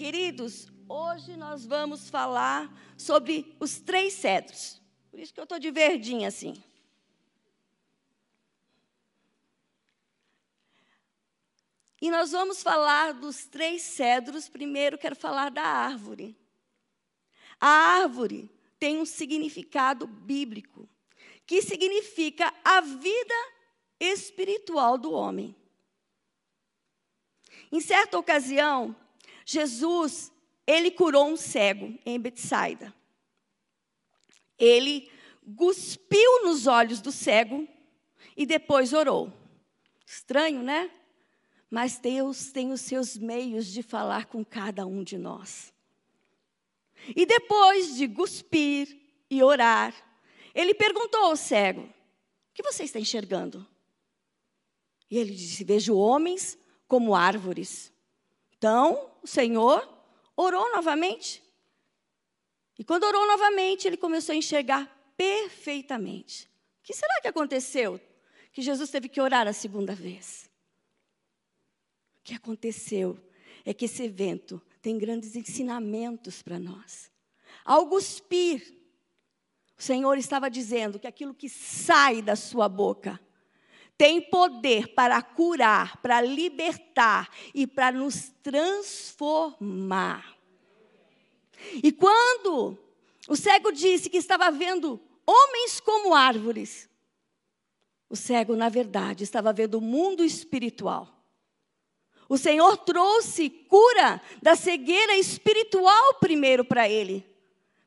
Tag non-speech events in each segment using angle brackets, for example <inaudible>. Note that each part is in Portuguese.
Queridos, hoje nós vamos falar sobre os três cedros. Por isso que eu estou de verdinha assim. E nós vamos falar dos três cedros. Primeiro, quero falar da árvore. A árvore tem um significado bíblico, que significa a vida espiritual do homem. Em certa ocasião, Jesus, ele curou um cego em Betsaida. Ele cuspiu nos olhos do cego e depois orou. Estranho, né? Mas Deus tem os seus meios de falar com cada um de nós. E depois de cuspir e orar, ele perguntou ao cego: O que você está enxergando? E ele disse: Vejo homens como árvores. Então, o Senhor orou novamente. E quando orou novamente, ele começou a enxergar perfeitamente. O que será que aconteceu? Que Jesus teve que orar a segunda vez. O que aconteceu é que esse evento tem grandes ensinamentos para nós. Ao cuspir, o Senhor estava dizendo que aquilo que sai da sua boca tem poder para curar, para libertar e para nos transformar. E quando o cego disse que estava vendo homens como árvores, o cego, na verdade, estava vendo o mundo espiritual. O Senhor trouxe cura da cegueira espiritual primeiro para ele,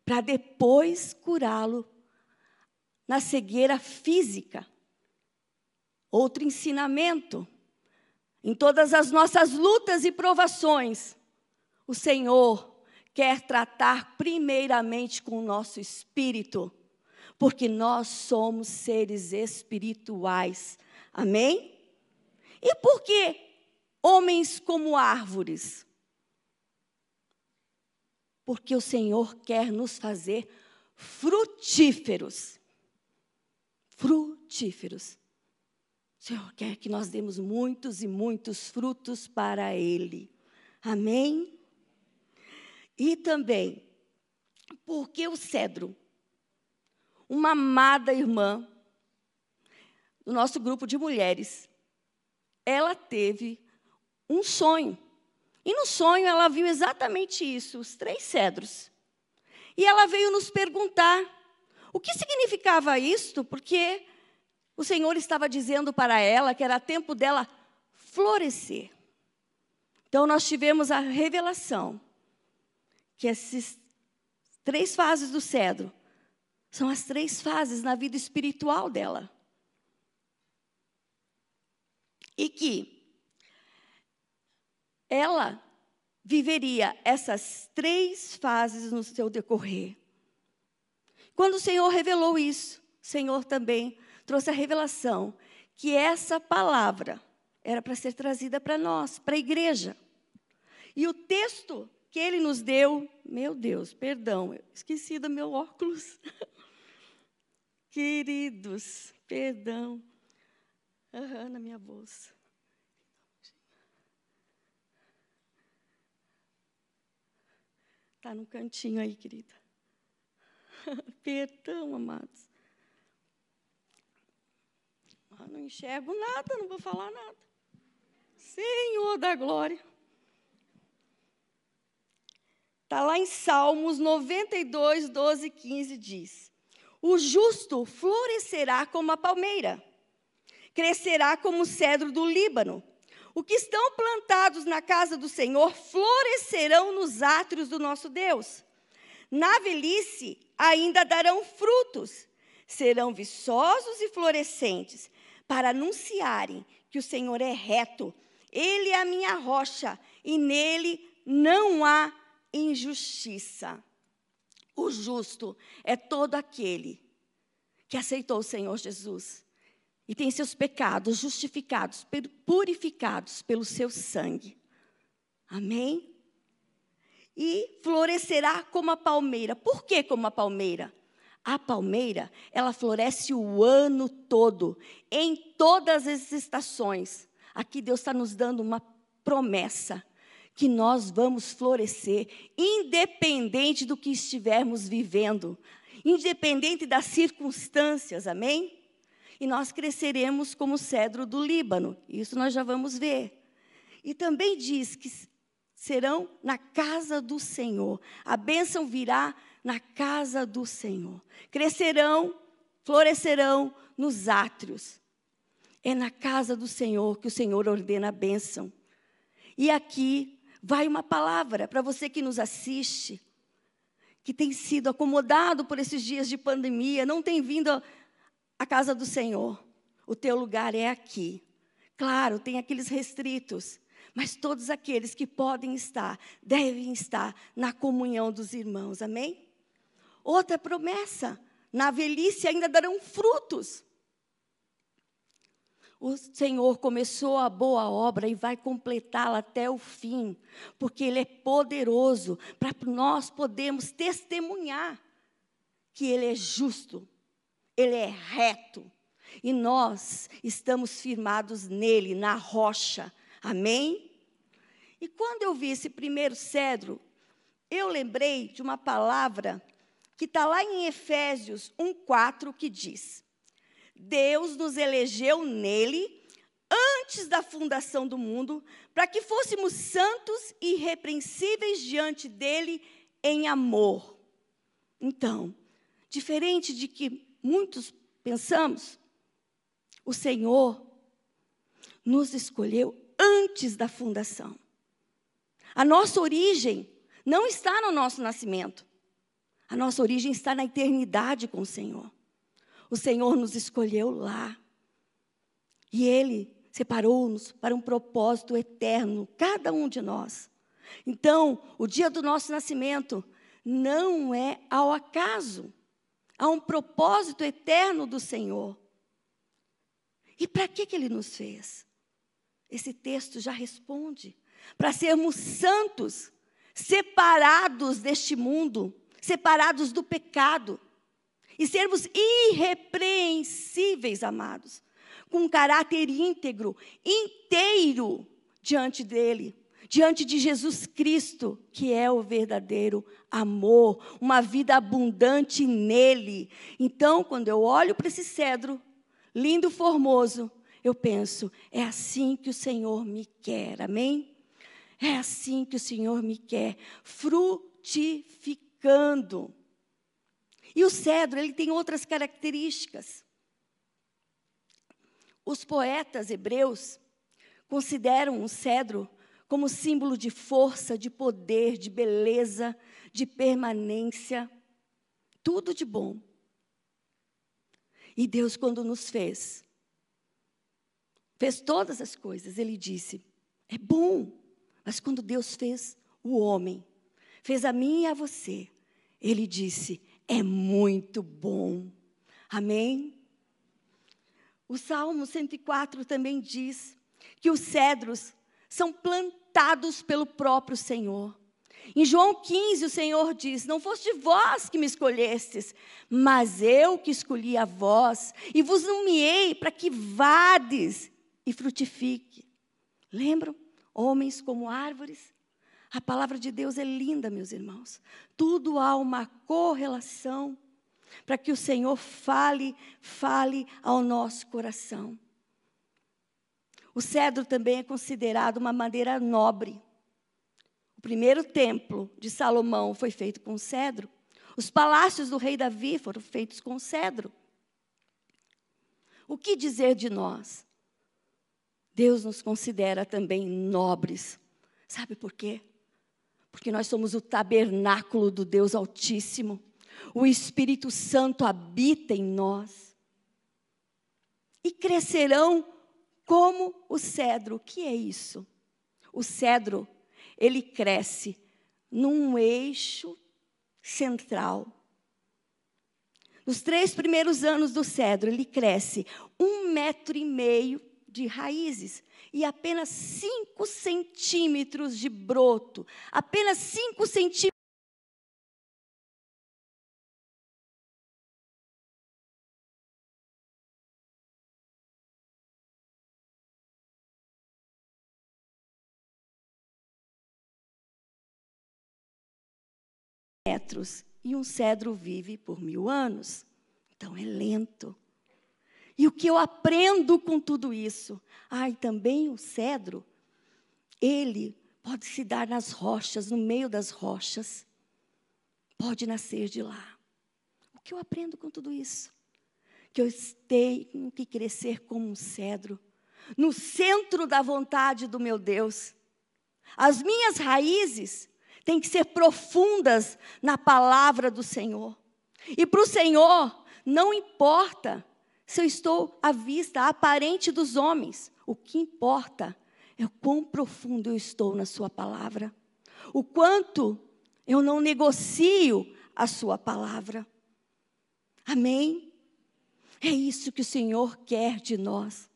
para depois curá-lo na cegueira física. Outro ensinamento. Em todas as nossas lutas e provações, o Senhor quer tratar primeiramente com o nosso espírito, porque nós somos seres espirituais. Amém? E por que homens como árvores. Porque o Senhor quer nos fazer frutíferos. Frutíferos. O Senhor quer que nós demos muitos e muitos frutos para Ele. Amém? E também, porque o cedro, uma amada irmã do nosso grupo de mulheres, ela teve um sonho. E no sonho ela viu exatamente isso, os três cedros. E ela veio nos perguntar o que significava isto, porque o Senhor estava dizendo para ela que era tempo dela florescer. Então nós tivemos a revelação que essas três fases do cedro são as três fases na vida espiritual dela. E que ela viveria essas três fases no seu decorrer. Quando o Senhor revelou isso, o Senhor também trouxe a revelação que essa palavra era para ser trazida para nós, para a igreja. E o texto que ele nos deu, meu Deus, perdão, esqueci do meu óculos. <laughs> Queridos, perdão. Uhum, na minha bolsa. Está no cantinho aí, querida. <laughs> Perdão, amados. Ah, não enxergo nada, não vou falar nada. Senhor da glória. Está lá em Salmos 92, 12 e 15, diz: O justo florescerá como a palmeira, crescerá como o cedro do Líbano o que estão plantados na casa do Senhor florescerão nos átrios do nosso Deus. Na velhice ainda darão frutos, serão viçosos e florescentes, para anunciarem que o Senhor é reto, Ele é a minha rocha, e nele não há injustiça. O justo é todo aquele que aceitou o Senhor Jesus e tem seus pecados justificados, purificados pelo seu sangue. Amém? E florescerá como a palmeira. Por que como a palmeira? A palmeira, ela floresce o ano todo, em todas as estações. Aqui Deus está nos dando uma promessa que nós vamos florescer, independente do que estivermos vivendo, independente das circunstâncias, amém? E nós cresceremos como o cedro do Líbano, isso nós já vamos ver. E também diz que serão na casa do Senhor, a bênção virá na casa do Senhor. Crescerão, florescerão nos átrios. É na casa do Senhor que o Senhor ordena a bênção. E aqui vai uma palavra para você que nos assiste, que tem sido acomodado por esses dias de pandemia, não tem vindo à casa do Senhor. O teu lugar é aqui. Claro, tem aqueles restritos, mas todos aqueles que podem estar, devem estar na comunhão dos irmãos, amém? Outra promessa: na velhice ainda darão frutos o Senhor começou a boa obra e vai completá-la até o fim, porque Ele é poderoso para nós podermos testemunhar que Ele é justo, Ele é reto, e nós estamos firmados nele, na rocha. Amém? E quando eu vi esse primeiro cedro, eu lembrei de uma palavra que está lá em Efésios 1,4 que diz: Deus nos elegeu nele antes da fundação do mundo, para que fôssemos santos e irrepreensíveis diante dele em amor. Então, diferente de que muitos pensamos, o Senhor nos escolheu antes da fundação. A nossa origem não está no nosso nascimento. A nossa origem está na eternidade com o Senhor. O Senhor nos escolheu lá. E Ele separou-nos para um propósito eterno, cada um de nós. Então, o dia do nosso nascimento não é ao acaso, há um propósito eterno do Senhor. E para que, que Ele nos fez? Esse texto já responde. Para sermos santos, separados deste mundo, separados do pecado e sermos irrepreensíveis, amados, com um caráter íntegro, inteiro diante dele, diante de Jesus Cristo, que é o verdadeiro amor, uma vida abundante nele. Então, quando eu olho para esse cedro, lindo, formoso, eu penso, é assim que o Senhor me quer, amém? É assim que o Senhor me quer, frutificando. E o cedro, ele tem outras características. Os poetas hebreus consideram o cedro como símbolo de força, de poder, de beleza, de permanência, tudo de bom. E Deus, quando nos fez, fez todas as coisas, Ele disse: é bom. Mas quando Deus fez o homem, fez a mim e a você, Ele disse: é muito bom. Amém? O Salmo 104 também diz que os cedros são plantados pelo próprio Senhor. Em João 15, o Senhor diz: Não foste vós que me escolhestes, mas eu que escolhi a vós, e vos nomeei para que vades e frutifique. Lembram? Homens como árvores, a palavra de Deus é linda, meus irmãos. Tudo há uma correlação para que o Senhor fale, fale ao nosso coração. O cedro também é considerado uma madeira nobre. O primeiro templo de Salomão foi feito com cedro. Os palácios do rei Davi foram feitos com cedro. O que dizer de nós? Deus nos considera também nobres. Sabe por quê? Porque nós somos o tabernáculo do Deus Altíssimo. O Espírito Santo habita em nós. E crescerão como o cedro. O que é isso? O cedro, ele cresce num eixo central. Nos três primeiros anos do cedro, ele cresce um metro e meio de raízes e apenas 5 centímetros de broto, apenas 5 centímetros. metros e um cedro vive por mil anos. Então é lento. E o que eu aprendo com tudo isso? Ai, também o cedro, ele pode se dar nas rochas, no meio das rochas. Pode nascer de lá. O que eu aprendo com tudo isso? Que eu tenho que crescer como um cedro, no centro da vontade do meu Deus. As minhas raízes têm que ser profundas na palavra do Senhor. E para o Senhor, não importa se eu estou à vista, aparente dos homens. O que importa é o quão profundo eu estou na Sua palavra. O quanto eu não negocio a Sua palavra. Amém? É isso que o Senhor quer de nós.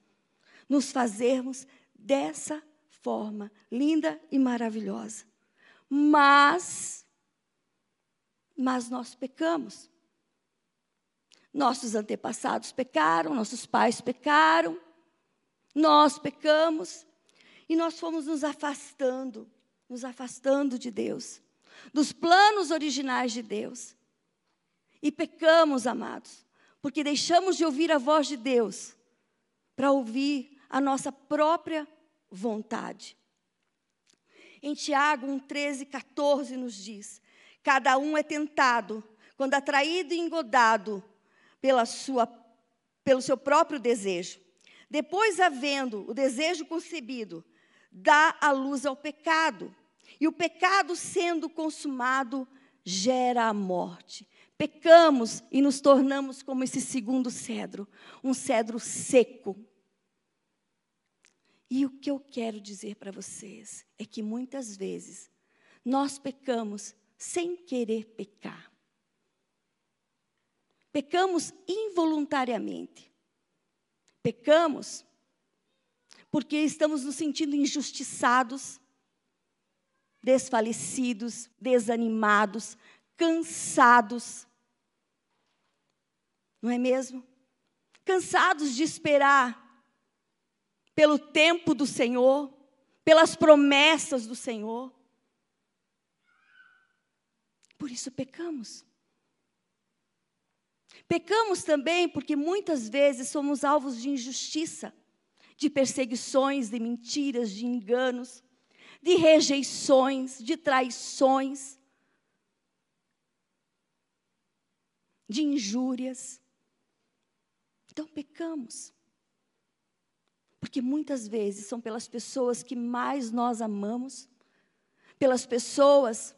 Nos fazermos dessa forma linda e maravilhosa. Mas, mas nós pecamos. Nossos antepassados pecaram, nossos pais pecaram, nós pecamos e nós fomos nos afastando, nos afastando de Deus, dos planos originais de Deus. E pecamos, amados, porque deixamos de ouvir a voz de Deus para ouvir a nossa própria vontade. Em Tiago 1, 13, 14 nos diz: Cada um é tentado quando atraído e engodado pela sua, pelo seu próprio desejo. Depois, havendo o desejo concebido, dá a luz ao pecado. E o pecado, sendo consumado, gera a morte. Pecamos e nos tornamos como esse segundo cedro, um cedro seco, e o que eu quero dizer para vocês é que muitas vezes nós pecamos sem querer pecar. Pecamos involuntariamente. Pecamos porque estamos nos sentindo injustiçados, desfalecidos, desanimados, cansados. Não é mesmo? Cansados de esperar pelo tempo do Senhor, pelas promessas do Senhor. Por isso pecamos. Pecamos também porque muitas vezes somos alvos de injustiça, de perseguições, de mentiras, de enganos, de rejeições, de traições, de injúrias. Então pecamos. Porque muitas vezes são pelas pessoas que mais nós amamos, pelas pessoas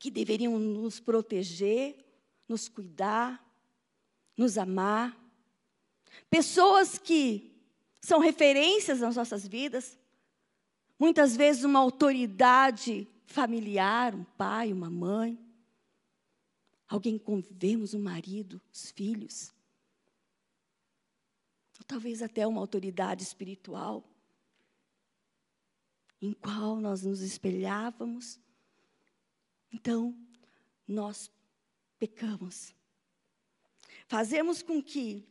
que deveriam nos proteger, nos cuidar, nos amar. Pessoas que são referências nas nossas vidas, muitas vezes uma autoridade familiar, um pai, uma mãe, alguém que convivemos, um marido, os filhos ou talvez até uma autoridade espiritual, em qual nós nos espelhávamos. Então, nós pecamos. Fazemos com que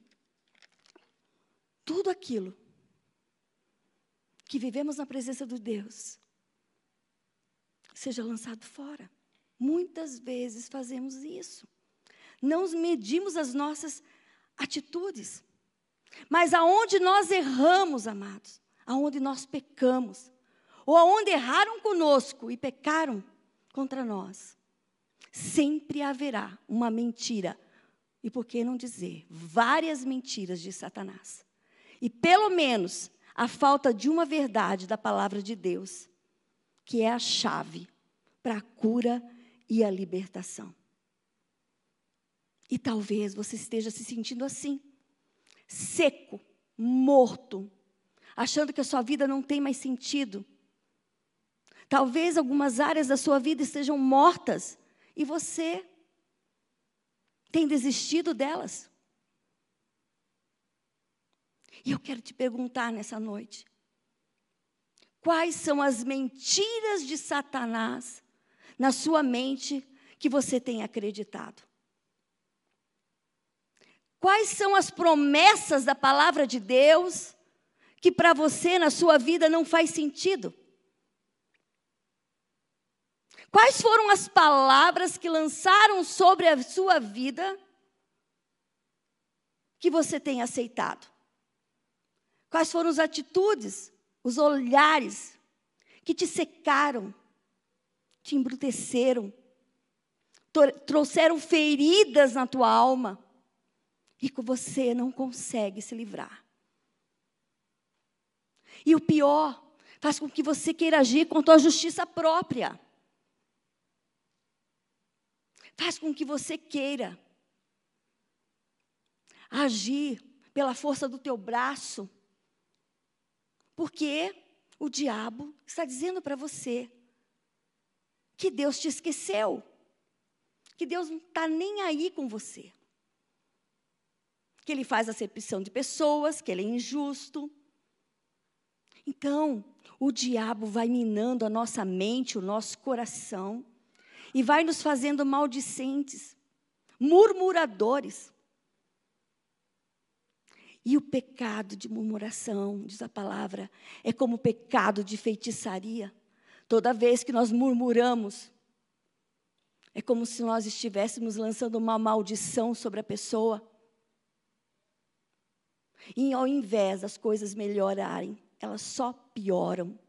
tudo aquilo que vivemos na presença de Deus seja lançado fora. Muitas vezes fazemos isso. Não medimos as nossas atitudes. Mas aonde nós erramos, amados, aonde nós pecamos, ou aonde erraram conosco e pecaram contra nós, sempre haverá uma mentira. E por que não dizer várias mentiras de Satanás? E pelo menos a falta de uma verdade da palavra de Deus, que é a chave para a cura e a libertação. E talvez você esteja se sentindo assim seco, morto, achando que a sua vida não tem mais sentido. Talvez algumas áreas da sua vida estejam mortas e você tem desistido delas. E eu quero te perguntar nessa noite: quais são as mentiras de Satanás na sua mente que você tem acreditado? Quais são as promessas da palavra de Deus que para você na sua vida não faz sentido? Quais foram as palavras que lançaram sobre a sua vida que você tem aceitado? Quais foram as atitudes, os olhares que te secaram, te embruteceram, trouxeram feridas na tua alma e que você não consegue se livrar? E o pior, faz com que você queira agir com a justiça própria. Faz com que você queira agir pela força do teu braço. Porque o diabo está dizendo para você que Deus te esqueceu, que Deus não está nem aí com você, que Ele faz acepção de pessoas, que Ele é injusto. Então, o diabo vai minando a nossa mente, o nosso coração, e vai nos fazendo maldicentes, murmuradores. E o pecado de murmuração, diz a palavra, é como o pecado de feitiçaria. Toda vez que nós murmuramos, é como se nós estivéssemos lançando uma maldição sobre a pessoa. E ao invés das coisas melhorarem, elas só pioram.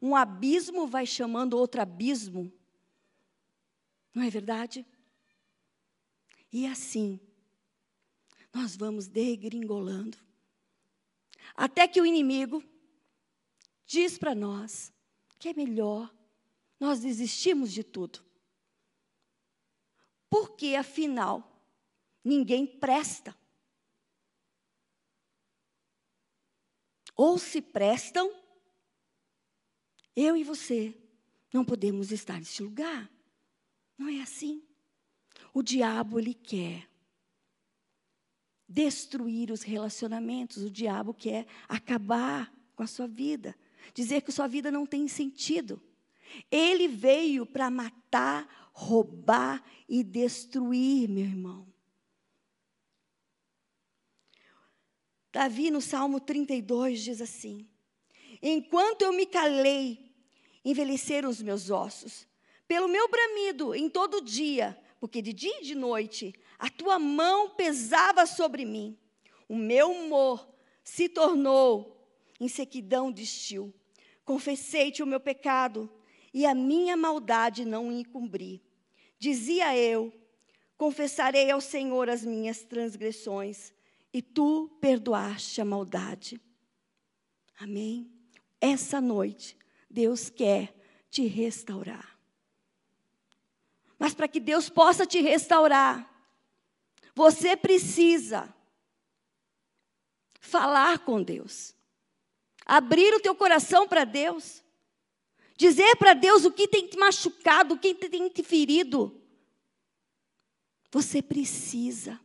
Um abismo vai chamando outro abismo. Não é verdade? E assim, nós vamos degringolando. Até que o inimigo diz para nós que é melhor nós desistimos de tudo. Porque, afinal, ninguém presta. Ou se prestam, eu e você não podemos estar neste lugar. Não é assim. O diabo, ele quer destruir os relacionamentos, o diabo quer acabar com a sua vida, dizer que sua vida não tem sentido. Ele veio para matar, roubar e destruir, meu irmão. Davi, no Salmo 32, diz assim: Enquanto eu me calei, envelheceram os meus ossos, pelo meu bramido em todo dia, porque de dia e de noite a tua mão pesava sobre mim. O meu humor se tornou em sequidão de estio. Confessei-te o meu pecado e a minha maldade não encobri. Dizia eu: Confessarei ao Senhor as minhas transgressões, e tu perdoaste a maldade. Amém? Essa noite, Deus quer te restaurar. Mas para que Deus possa te restaurar, você precisa falar com Deus. Abrir o teu coração para Deus. Dizer para Deus o que tem te machucado, o que tem te ferido. Você precisa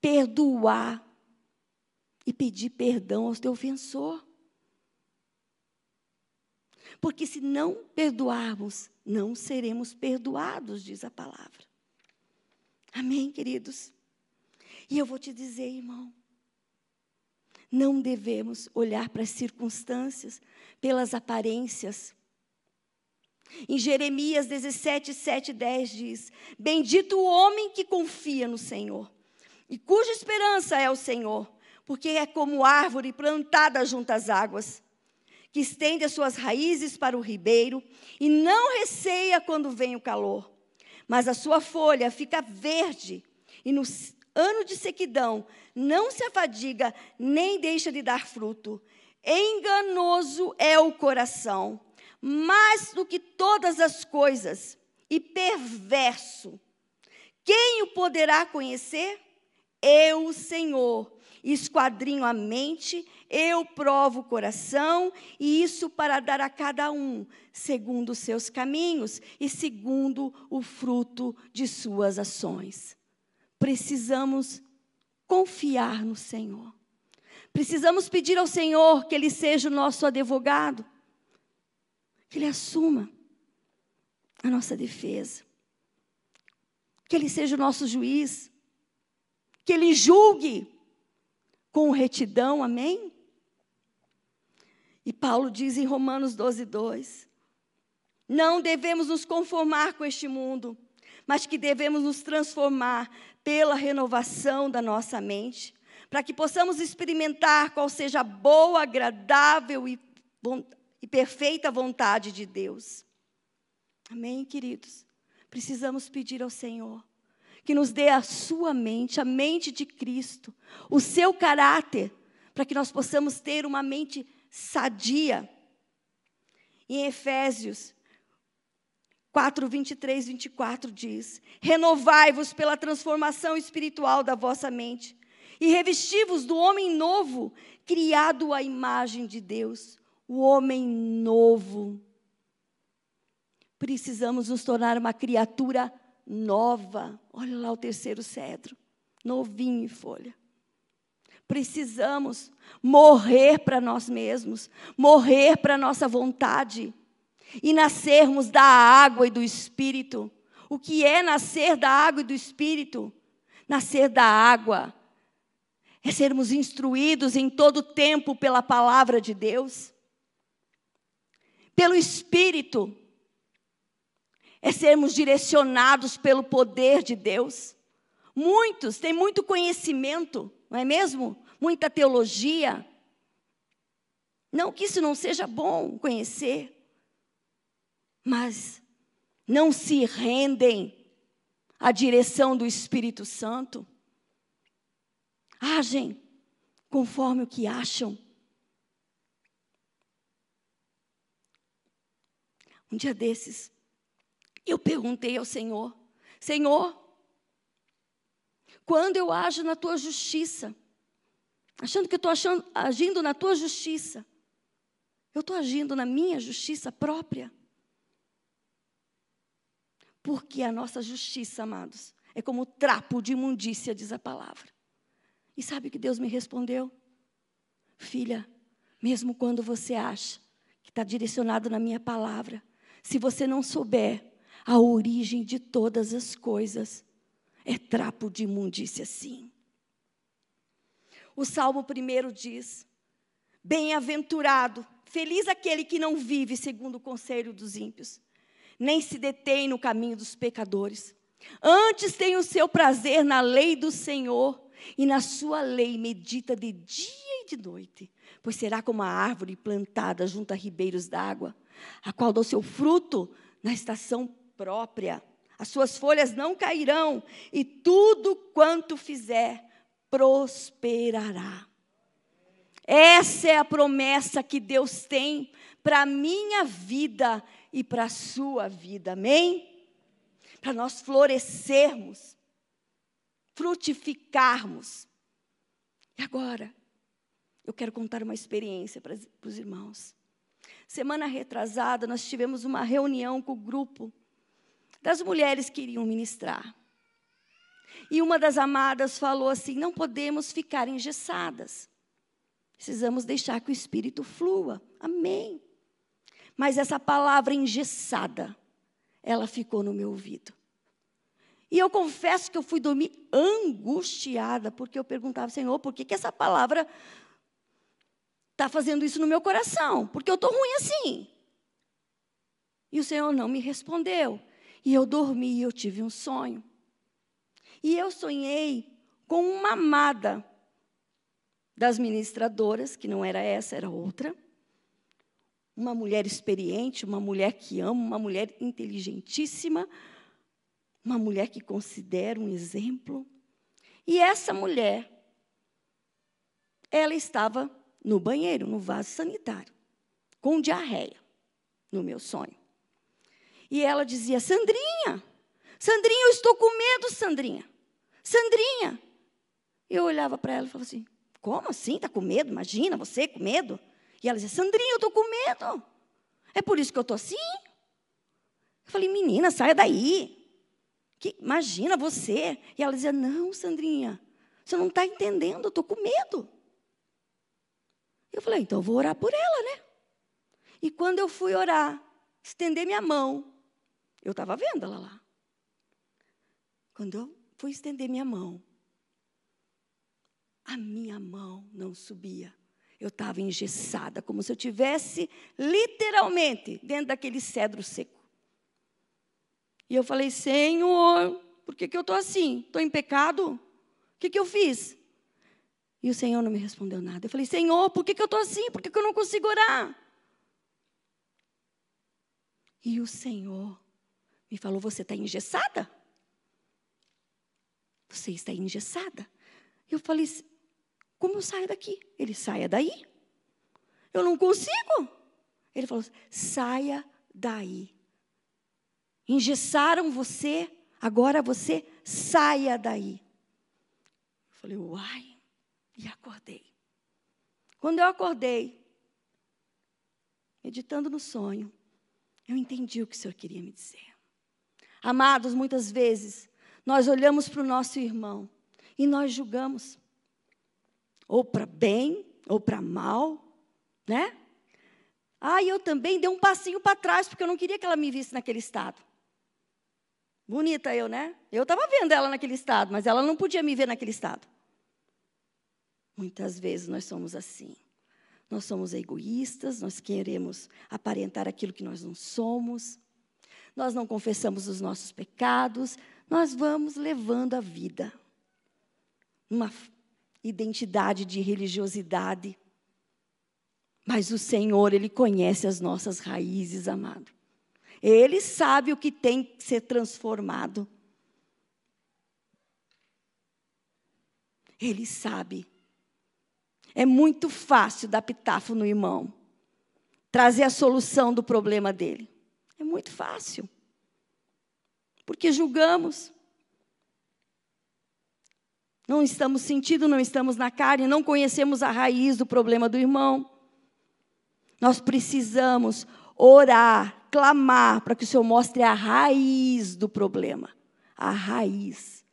perdoar e pedir perdão ao teu ofensor. Porque se não perdoarmos, não seremos perdoados, diz a palavra. Amém, queridos? E eu vou te dizer, irmão, não devemos olhar para as circunstâncias, pelas aparências. Em Jeremias 17, 7, 10 diz: Bendito o homem que confia no Senhor, e cuja esperança é o Senhor, porque é como árvore plantada junto às águas que estende as suas raízes para o ribeiro e não receia quando vem o calor. Mas a sua folha fica verde e no ano de sequidão não se afadiga nem deixa de dar fruto. Enganoso é o coração, mais do que todas as coisas, e perverso. Quem o poderá conhecer? Eu, Senhor, esquadrinho a mente eu provo o coração, e isso para dar a cada um segundo os seus caminhos e segundo o fruto de suas ações. Precisamos confiar no Senhor. Precisamos pedir ao Senhor que Ele seja o nosso advogado, que Ele assuma a nossa defesa, que Ele seja o nosso juiz, que Ele julgue com retidão, amém? E Paulo diz em Romanos 12, 2: Não devemos nos conformar com este mundo, mas que devemos nos transformar pela renovação da nossa mente, para que possamos experimentar qual seja a boa, agradável e, e perfeita vontade de Deus. Amém, queridos? Precisamos pedir ao Senhor que nos dê a sua mente, a mente de Cristo, o seu caráter, para que nós possamos ter uma mente sadia. Em Efésios 4, 23, 24 diz: Renovai-vos pela transformação espiritual da vossa mente, e revesti-vos do homem novo, criado à imagem de Deus, o homem novo. Precisamos nos tornar uma criatura nova. Olha lá o terceiro cedro, novinho em folha. Precisamos morrer para nós mesmos, morrer para nossa vontade e nascermos da água e do Espírito. O que é nascer da água e do Espírito? Nascer da água é sermos instruídos em todo tempo pela palavra de Deus, pelo Espírito, é sermos direcionados pelo poder de Deus. Muitos têm muito conhecimento, não é mesmo? Muita teologia. Não que isso não seja bom conhecer, mas não se rendem à direção do Espírito Santo. Agem conforme o que acham. Um dia desses, eu perguntei ao Senhor: Senhor, quando eu ajo na tua justiça, achando que eu estou agindo na tua justiça, eu estou agindo na minha justiça própria? Porque a nossa justiça, amados, é como trapo de imundícia, diz a palavra. E sabe o que Deus me respondeu? Filha, mesmo quando você acha que está direcionado na minha palavra, se você não souber a origem de todas as coisas. É trapo de imundícia, sim. O Salmo primeiro diz: Bem-aventurado, feliz aquele que não vive segundo o conselho dos ímpios, nem se detém no caminho dos pecadores. Antes tem o seu prazer na lei do Senhor, e na sua lei medita de dia e de noite, pois será como a árvore plantada junto a ribeiros d'água, a qual dá seu fruto na estação própria. As suas folhas não cairão, e tudo quanto fizer prosperará. Essa é a promessa que Deus tem para a minha vida e para a sua vida, amém? Para nós florescermos, frutificarmos. E agora, eu quero contar uma experiência para, os irmãos. Semana retrasada, nós tivemos uma reunião com o grupo das mulheres que iriam ministrar. E uma das amadas falou assim: não podemos ficar engessadas. Precisamos deixar que o espírito flua. Amém. Mas essa palavra engessada, ela ficou no meu ouvido. E eu confesso que eu fui dormir angustiada, porque eu perguntava, Senhor, por que, que essa palavra está fazendo isso no meu coração? Porque eu estou ruim assim. E o Senhor não me respondeu. E eu dormi eu tive um sonho. E eu sonhei com uma amada das ministradoras, que não era essa, era outra. Uma mulher experiente, uma mulher que amo, uma mulher inteligentíssima, uma mulher que considero um exemplo. E essa mulher, ela estava no banheiro, no vaso sanitário, com diarreia, no meu sonho. E ela dizia: Sandrinha, Sandrinha, eu estou com medo, Sandrinha. Sandrinha. Eu olhava para ela e falava assim: Como assim? Está com medo? Imagina você com medo. E ela dizia: Sandrinha, eu estou com medo. É por isso que eu estou assim? Eu falei: Menina, saia daí. Que, imagina você. E ela dizia: Não, Sandrinha, você não está entendendo, eu estou com medo. Eu falei: Então eu vou orar por ela, né? E quando eu fui orar, estender minha mão, eu estava vendo ela lá. Quando eu fui estender minha mão, a minha mão não subia. Eu estava engessada, como se eu tivesse literalmente dentro daquele cedro seco. E eu falei: Senhor, por que, que eu estou assim? Estou em pecado? O que, que eu fiz? E o Senhor não me respondeu nada. Eu falei: Senhor, por que, que eu estou assim? Por que, que eu não consigo orar? E o Senhor me falou: Você está engessada? Você está engessada? Eu falei: Como eu saio daqui? Ele saia daí. Eu não consigo. Ele falou: Saia daí. Engessaram você, agora você saia daí. Eu falei: Uai. E acordei. Quando eu acordei, meditando no sonho, eu entendi o que o Senhor queria me dizer. Amados, muitas vezes nós olhamos para o nosso irmão e nós julgamos, ou para bem, ou para mal, né? Ah, eu também dei um passinho para trás, porque eu não queria que ela me visse naquele estado. Bonita eu, né? Eu estava vendo ela naquele estado, mas ela não podia me ver naquele estado. Muitas vezes nós somos assim. Nós somos egoístas, nós queremos aparentar aquilo que nós não somos, nós não confessamos os nossos pecados, nós vamos levando a vida. Uma identidade de religiosidade. Mas o Senhor, Ele conhece as nossas raízes, amado. Ele sabe o que tem que ser transformado. Ele sabe. É muito fácil dar pitafo no irmão, trazer a solução do problema dele. Muito fácil porque julgamos. Não estamos sentindo, não estamos na carne, não conhecemos a raiz do problema do irmão. Nós precisamos orar, clamar para que o Senhor mostre a raiz do problema. A raiz.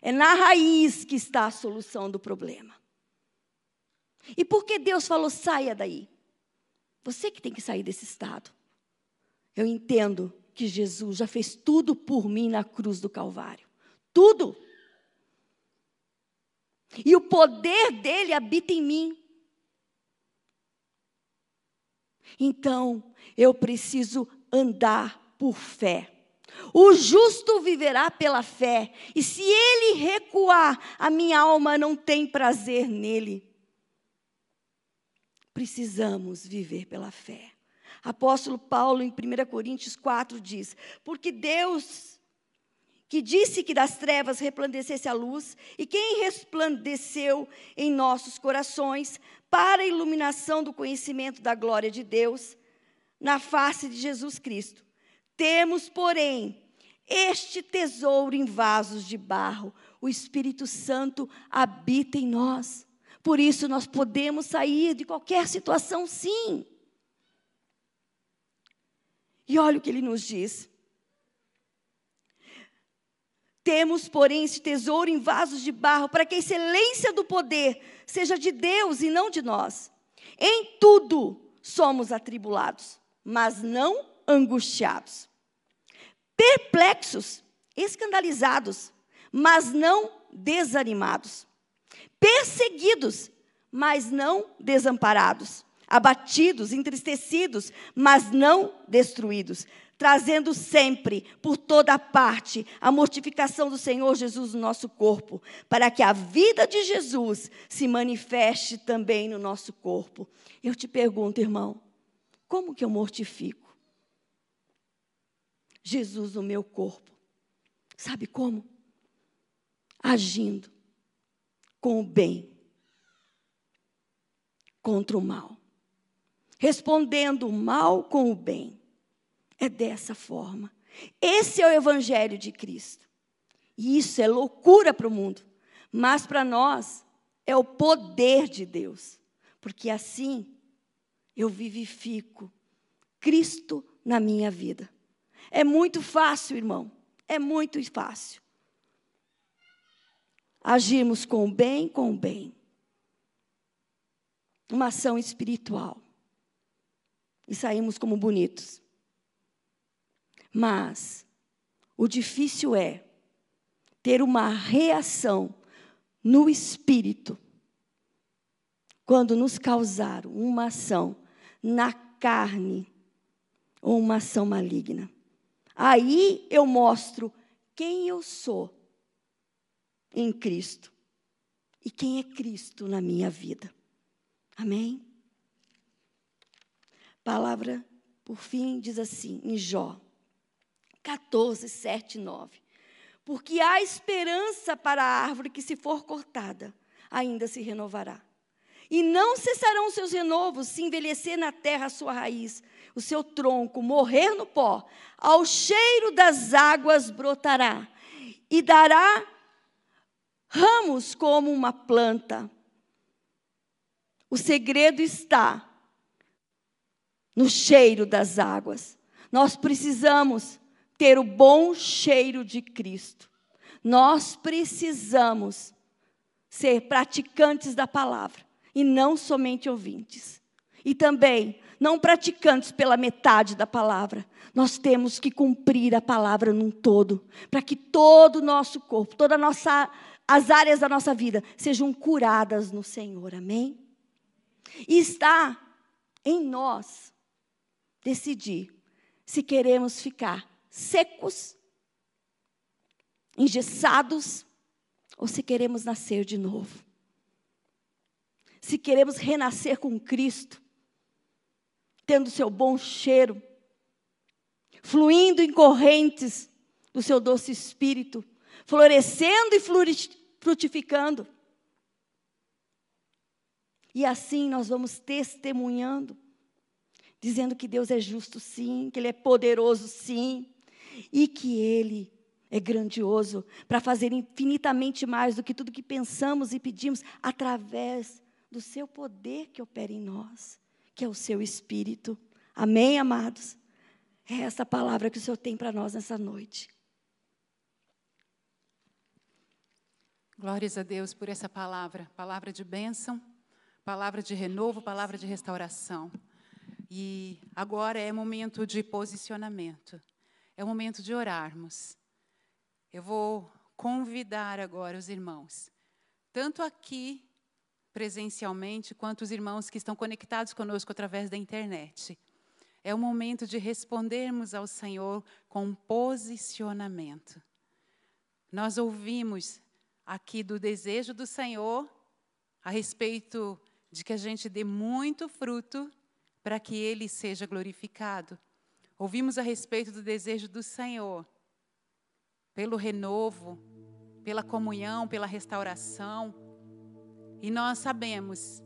É na raiz que está a solução do problema. E por que Deus falou saia daí? Você que tem que sair desse estado. Eu entendo que Jesus já fez tudo por mim na cruz do Calvário. Tudo. E o poder dele habita em mim. Então, eu preciso andar por fé. O justo viverá pela fé, e se ele recuar, a minha alma não tem prazer nele. Precisamos viver pela fé. Apóstolo Paulo, em 1 Coríntios 4, diz: Porque Deus, que disse que das trevas resplandecesse a luz, e quem resplandeceu em nossos corações para a iluminação do conhecimento da glória de Deus, na face de Jesus Cristo. Temos, porém, este tesouro em vasos de barro, o Espírito Santo habita em nós. Por isso, nós podemos sair de qualquer situação, sim. E olha o que ele nos diz. Temos, porém, esse tesouro em vasos de barro, para que a excelência do poder seja de Deus e não de nós. Em tudo somos atribulados, mas não angustiados. Perplexos, escandalizados, mas não desanimados. Perseguidos, mas não desamparados abatidos, entristecidos, mas não destruídos, trazendo sempre, por toda parte, a mortificação do Senhor Jesus no nosso corpo, para que a vida de Jesus se manifeste também no nosso corpo. Eu te pergunto, irmão, como que eu mortifico Jesus no meu corpo? Sabe como? Agindo com o bem contra o mal respondendo o mal com o bem. É dessa forma. Esse é o Evangelho de Cristo. E isso é loucura para o mundo. Mas para nós é o poder de Deus. Porque assim eu vivifico Cristo na minha vida. É muito fácil, irmão. É muito fácil. Agirmos com o bem, com o bem. Uma ação espiritual e saímos como bonitos. Mas o difícil é ter uma reação no espírito quando nos causaram uma ação na carne ou uma ação maligna. Aí eu mostro quem eu sou em Cristo e quem é Cristo na minha vida. Amém? Palavra, por fim, diz assim, em Jó 14, 7 e 9. Porque há esperança para a árvore que, se for cortada, ainda se renovará. E não cessarão seus renovos, se envelhecer na terra a sua raiz, o seu tronco morrer no pó, ao cheiro das águas brotará, e dará ramos como uma planta. O segredo está no cheiro das águas. Nós precisamos ter o bom cheiro de Cristo. Nós precisamos ser praticantes da palavra e não somente ouvintes. E também não praticantes pela metade da palavra. Nós temos que cumprir a palavra num todo, para que todo o nosso corpo, todas as áreas da nossa vida sejam curadas no Senhor. Amém? E está em nós decidir se queremos ficar secos, engessados, ou se queremos nascer de novo. Se queremos renascer com Cristo, tendo seu bom cheiro, fluindo em correntes do seu doce espírito, florescendo e frutificando. E assim nós vamos testemunhando, dizendo que Deus é justo, sim, que Ele é poderoso, sim, e que Ele é grandioso para fazer infinitamente mais do que tudo que pensamos e pedimos através do seu poder que opera em nós, que é o seu espírito. Amém, amados? É essa palavra que o Senhor tem para nós nessa noite. Glórias a Deus por essa palavra, palavra de bênção, palavra de renovo, palavra de restauração. E agora é momento de posicionamento. É momento de orarmos. Eu vou convidar agora os irmãos, tanto aqui presencialmente, quanto os irmãos que estão conectados conosco através da internet. É o momento de respondermos ao Senhor com posicionamento. Nós ouvimos aqui do desejo do Senhor a respeito de que a gente dê muito fruto para que Ele seja glorificado. Ouvimos a respeito do desejo do Senhor, pelo renovo, pela comunhão, pela restauração. E nós sabemos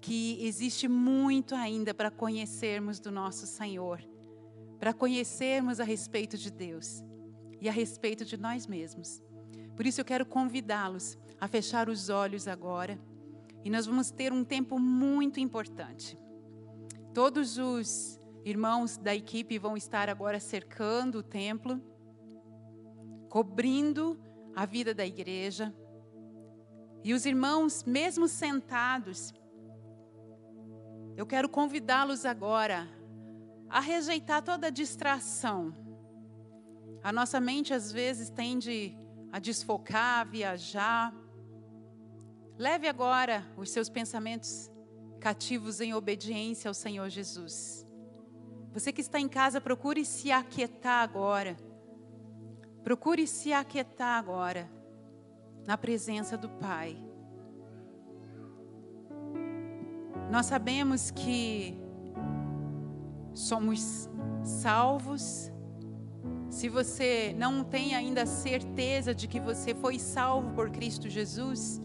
que existe muito ainda para conhecermos do nosso Senhor, para conhecermos a respeito de Deus e a respeito de nós mesmos. Por isso eu quero convidá-los a fechar os olhos agora e nós vamos ter um tempo muito importante. Todos os irmãos da equipe vão estar agora cercando o templo, cobrindo a vida da igreja. E os irmãos, mesmo sentados, eu quero convidá-los agora a rejeitar toda distração. A nossa mente às vezes tende a desfocar, a viajar. Leve agora os seus pensamentos cativos em obediência ao Senhor Jesus. Você que está em casa, procure se aquietar agora. Procure se aquietar agora na presença do Pai. Nós sabemos que somos salvos. Se você não tem ainda certeza de que você foi salvo por Cristo Jesus,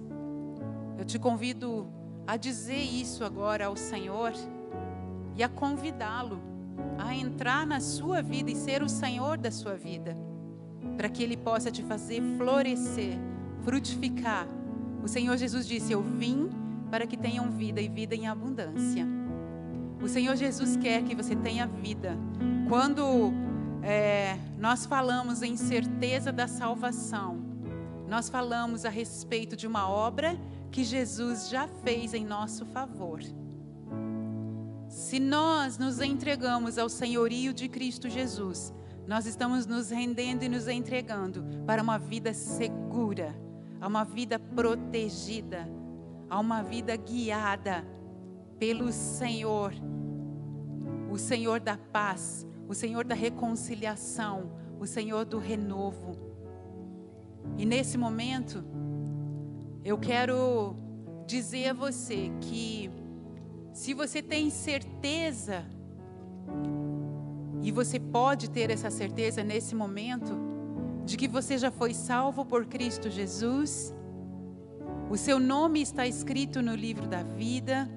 eu te convido a dizer isso agora ao Senhor e a convidá-lo a entrar na sua vida e ser o Senhor da sua vida, para que Ele possa te fazer florescer, frutificar. O Senhor Jesus disse: Eu vim para que tenham vida e vida em abundância. O Senhor Jesus quer que você tenha vida. Quando é, nós falamos em certeza da salvação, nós falamos a respeito de uma obra que Jesus já fez em nosso favor. Se nós nos entregamos ao senhorio de Cristo Jesus, nós estamos nos rendendo e nos entregando para uma vida segura, a uma vida protegida, a uma vida guiada pelo Senhor, o Senhor da paz, o Senhor da reconciliação, o Senhor do renovo. E nesse momento, eu quero dizer a você que se você tem certeza, e você pode ter essa certeza nesse momento, de que você já foi salvo por Cristo Jesus, o seu nome está escrito no livro da vida,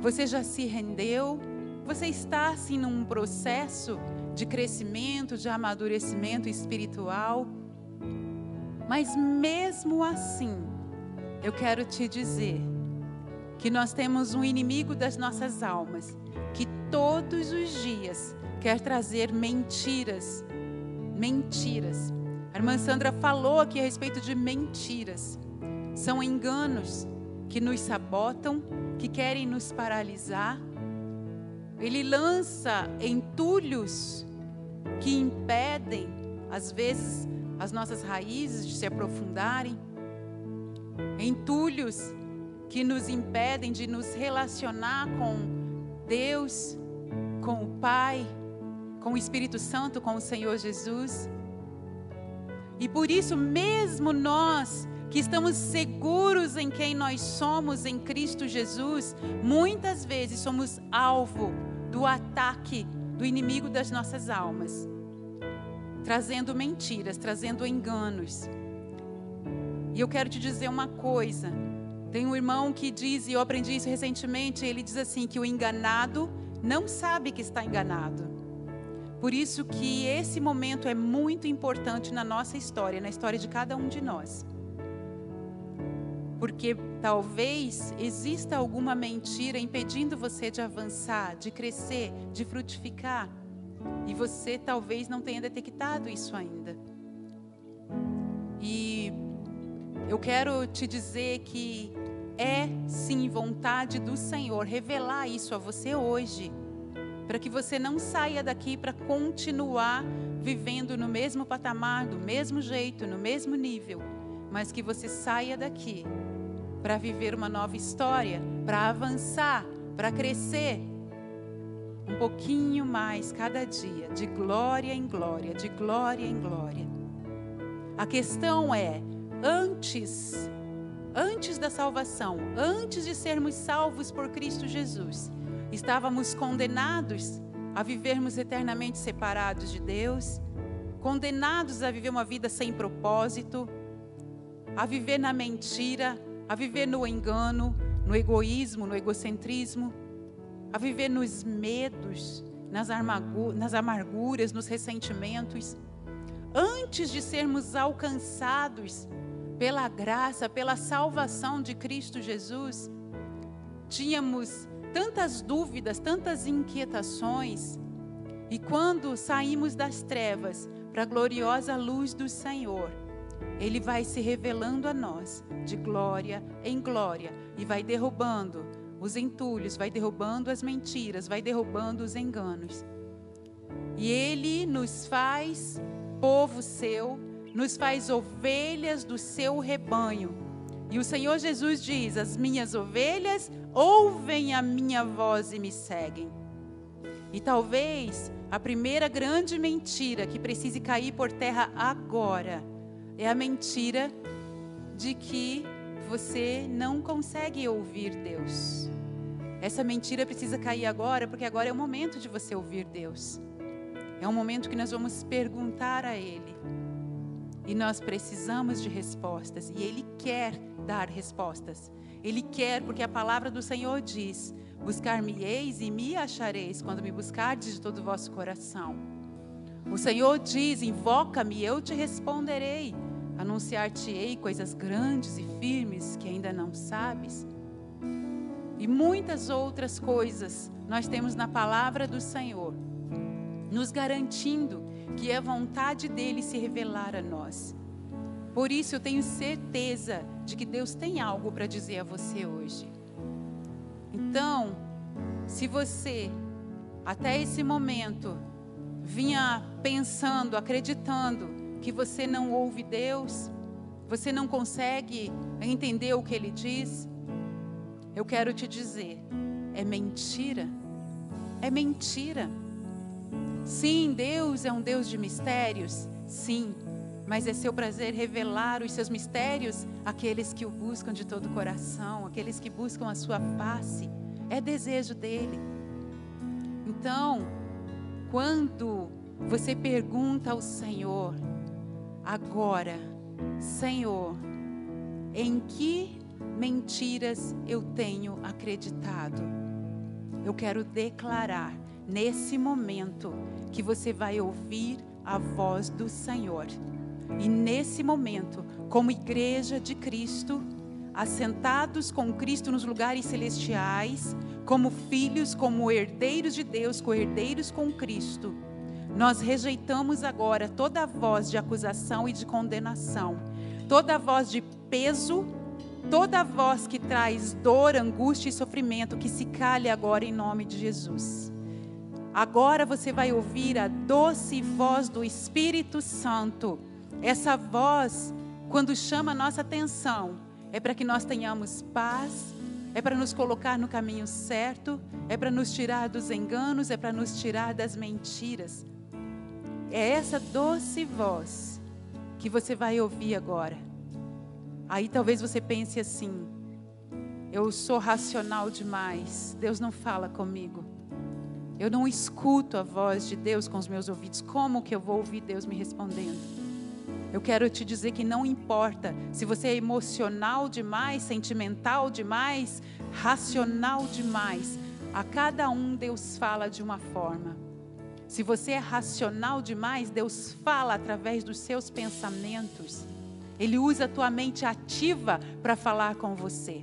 você já se rendeu, você está assim num processo de crescimento, de amadurecimento espiritual. Mas mesmo assim, eu quero te dizer que nós temos um inimigo das nossas almas que todos os dias quer trazer mentiras. Mentiras. A irmã Sandra falou aqui a respeito de mentiras. São enganos que nos sabotam, que querem nos paralisar. Ele lança entulhos que impedem, às vezes, as nossas raízes de se aprofundarem. Entulhos que nos impedem de nos relacionar com Deus, com o Pai, com o Espírito Santo, com o Senhor Jesus. E por isso, mesmo nós que estamos seguros em quem nós somos em Cristo Jesus, muitas vezes somos alvo do ataque do inimigo das nossas almas, trazendo mentiras, trazendo enganos. E eu quero te dizer uma coisa. Tem um irmão que diz, e eu aprendi isso recentemente, ele diz assim que o enganado não sabe que está enganado. Por isso que esse momento é muito importante na nossa história, na história de cada um de nós porque talvez exista alguma mentira impedindo você de avançar, de crescer, de frutificar, e você talvez não tenha detectado isso ainda. E eu quero te dizer que é sim vontade do Senhor revelar isso a você hoje, para que você não saia daqui para continuar vivendo no mesmo patamar, do mesmo jeito, no mesmo nível, mas que você saia daqui para viver uma nova história, para avançar, para crescer um pouquinho mais cada dia, de glória em glória, de glória em glória. A questão é, antes, antes da salvação, antes de sermos salvos por Cristo Jesus, estávamos condenados a vivermos eternamente separados de Deus, condenados a viver uma vida sem propósito, a viver na mentira, a viver no engano, no egoísmo, no egocentrismo, a viver nos medos, nas, nas amarguras, nos ressentimentos. Antes de sermos alcançados pela graça, pela salvação de Cristo Jesus, tínhamos tantas dúvidas, tantas inquietações, e quando saímos das trevas para a gloriosa luz do Senhor, ele vai se revelando a nós de glória em glória e vai derrubando os entulhos, vai derrubando as mentiras, vai derrubando os enganos. E ele nos faz povo seu, nos faz ovelhas do seu rebanho. E o Senhor Jesus diz: As minhas ovelhas ouvem a minha voz e me seguem. E talvez a primeira grande mentira que precise cair por terra agora é a mentira de que você não consegue ouvir Deus. Essa mentira precisa cair agora, porque agora é o momento de você ouvir Deus. É um momento que nós vamos perguntar a Ele. E nós precisamos de respostas. E Ele quer dar respostas. Ele quer, porque a palavra do Senhor diz: Buscar-me-eis e me achareis quando me buscardes de todo o vosso coração. O Senhor diz: Invoca-me, eu te responderei. Anunciar-te-ei coisas grandes e firmes que ainda não sabes. E muitas outras coisas nós temos na palavra do Senhor, nos garantindo que é vontade dele se revelar a nós. Por isso eu tenho certeza de que Deus tem algo para dizer a você hoje. Então, se você até esse momento vinha pensando, acreditando que você não ouve Deus, você não consegue entender o que Ele diz, eu quero te dizer: é mentira, é mentira. Sim, Deus é um Deus de mistérios, sim, mas é seu prazer revelar os seus mistérios àqueles que o buscam de todo o coração, aqueles que buscam a sua face. É desejo dele. Então, quando você pergunta ao Senhor, agora, Senhor, em que mentiras eu tenho acreditado? Eu quero declarar nesse momento que você vai ouvir a voz do Senhor. E nesse momento, como igreja de Cristo, assentados com Cristo nos lugares celestiais, como filhos, como herdeiros de Deus, co-herdeiros com Cristo, nós rejeitamos agora toda voz de acusação e de condenação, toda voz de peso, toda voz que traz dor, angústia e sofrimento, que se cale agora em nome de Jesus. Agora você vai ouvir a doce voz do Espírito Santo. Essa voz, quando chama a nossa atenção, é para que nós tenhamos paz, é para nos colocar no caminho certo, é para nos tirar dos enganos, é para nos tirar das mentiras. É essa doce voz que você vai ouvir agora. Aí talvez você pense assim: eu sou racional demais, Deus não fala comigo. Eu não escuto a voz de Deus com os meus ouvidos. Como que eu vou ouvir Deus me respondendo? Eu quero te dizer que não importa se você é emocional demais, sentimental demais, racional demais. A cada um Deus fala de uma forma. Se você é racional demais, Deus fala através dos seus pensamentos. Ele usa a tua mente ativa para falar com você.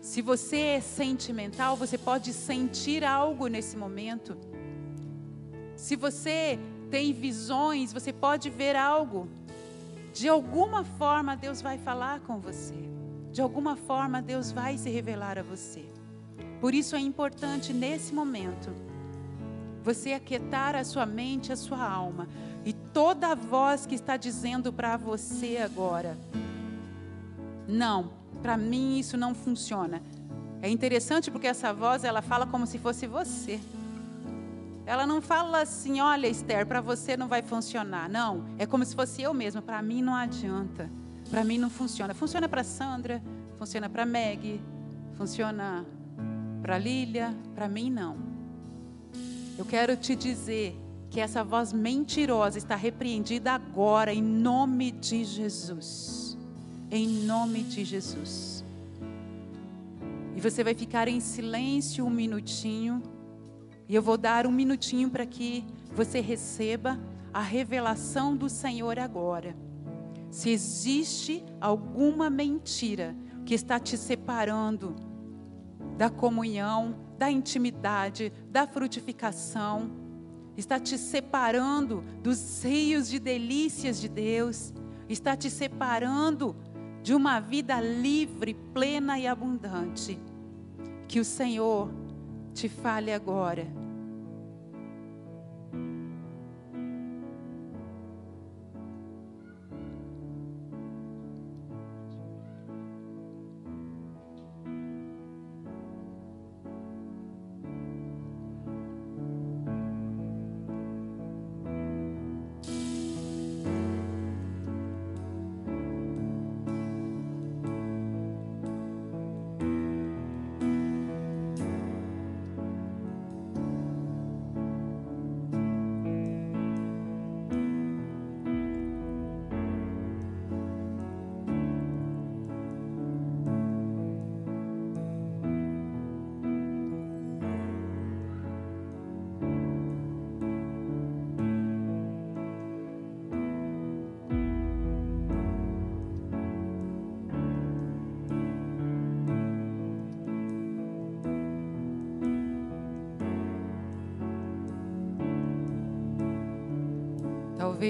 Se você é sentimental, você pode sentir algo nesse momento. Se você tem visões, você pode ver algo. De alguma forma, Deus vai falar com você. De alguma forma, Deus vai se revelar a você. Por isso é importante nesse momento você aquietar a sua mente, a sua alma e toda a voz que está dizendo para você agora: não, para mim isso não funciona. É interessante porque essa voz ela fala como se fosse você. Ela não fala assim, olha Esther, para você não vai funcionar. Não, é como se fosse eu mesma. Para mim não adianta. Para mim não funciona. Funciona para Sandra, funciona para Meg, funciona para Lília. Para mim não. Eu quero te dizer que essa voz mentirosa está repreendida agora, em nome de Jesus. Em nome de Jesus. E você vai ficar em silêncio um minutinho. E eu vou dar um minutinho para que você receba a revelação do Senhor agora. Se existe alguma mentira que está te separando da comunhão, da intimidade, da frutificação, está te separando dos rios de delícias de Deus, está te separando de uma vida livre, plena e abundante. Que o Senhor te fale agora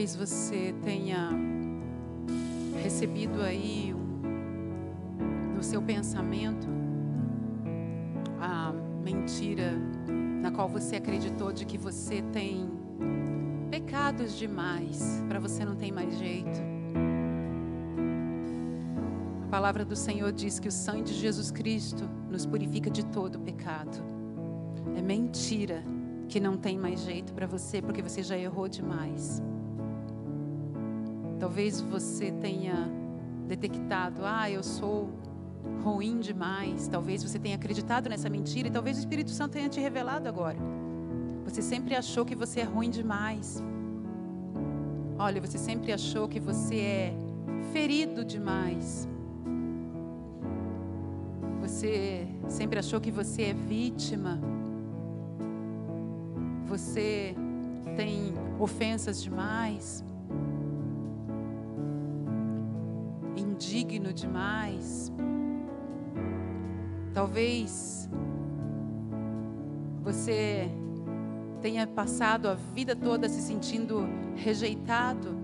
Talvez você tenha recebido aí um, no seu pensamento a mentira na qual você acreditou de que você tem pecados demais, para você não tem mais jeito. A palavra do Senhor diz que o sangue de Jesus Cristo nos purifica de todo pecado. É mentira que não tem mais jeito para você porque você já errou demais. Talvez você tenha detectado, ah, eu sou ruim demais. Talvez você tenha acreditado nessa mentira e talvez o Espírito Santo tenha te revelado agora. Você sempre achou que você é ruim demais. Olha, você sempre achou que você é ferido demais. Você sempre achou que você é vítima. Você tem ofensas demais. Demais. Talvez você tenha passado a vida toda se sentindo rejeitado.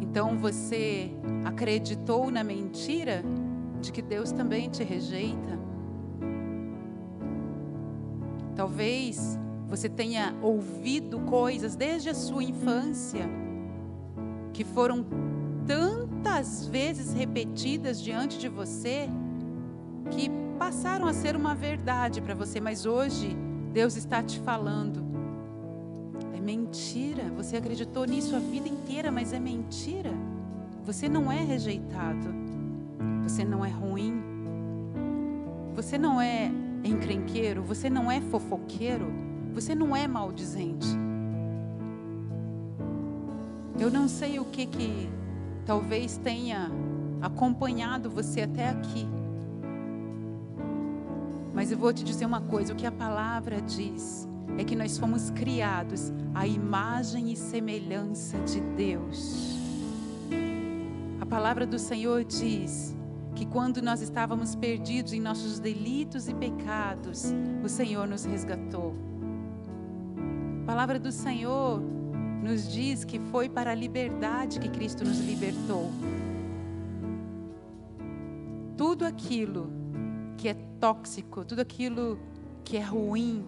Então você acreditou na mentira de que Deus também te rejeita. Talvez você tenha ouvido coisas desde a sua infância que foram tantas vezes repetidas diante de você que passaram a ser uma verdade para você, mas hoje Deus está te falando. É mentira. Você acreditou nisso a vida inteira, mas é mentira. Você não é rejeitado. Você não é ruim. Você não é encrenqueiro. Você não é fofoqueiro. Você não é maldizente. Eu não sei o que que talvez tenha acompanhado você até aqui. Mas eu vou te dizer uma coisa: o que a palavra diz é que nós fomos criados à imagem e semelhança de Deus. A palavra do Senhor diz que quando nós estávamos perdidos em nossos delitos e pecados, o Senhor nos resgatou. A palavra do Senhor nos diz que foi para a liberdade que Cristo nos libertou. Tudo aquilo que é tóxico, tudo aquilo que é ruim,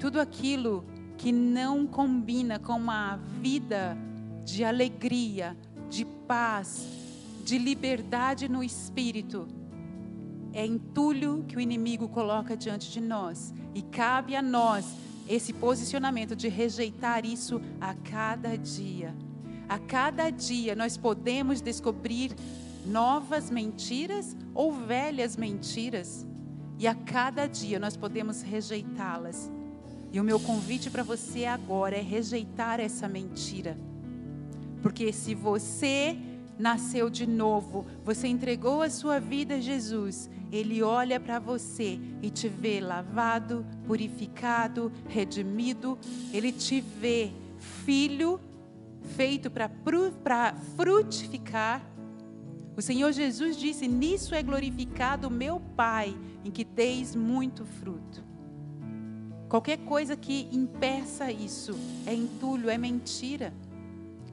tudo aquilo que não combina com uma vida de alegria, de paz, de liberdade no espírito, é entulho que o inimigo coloca diante de nós. E cabe a nós esse posicionamento de rejeitar isso a cada dia. A cada dia nós podemos descobrir novas mentiras ou velhas mentiras. E a cada dia nós podemos rejeitá-las. E o meu convite para você agora é rejeitar essa mentira. Porque se você nasceu de novo, você entregou a sua vida a Jesus, ele olha para você e te vê lavado, purificado, redimido, ele te vê filho feito para frutificar o Senhor Jesus disse: Nisso é glorificado o meu Pai, em que deis muito fruto. Qualquer coisa que impeça isso é entulho, é mentira.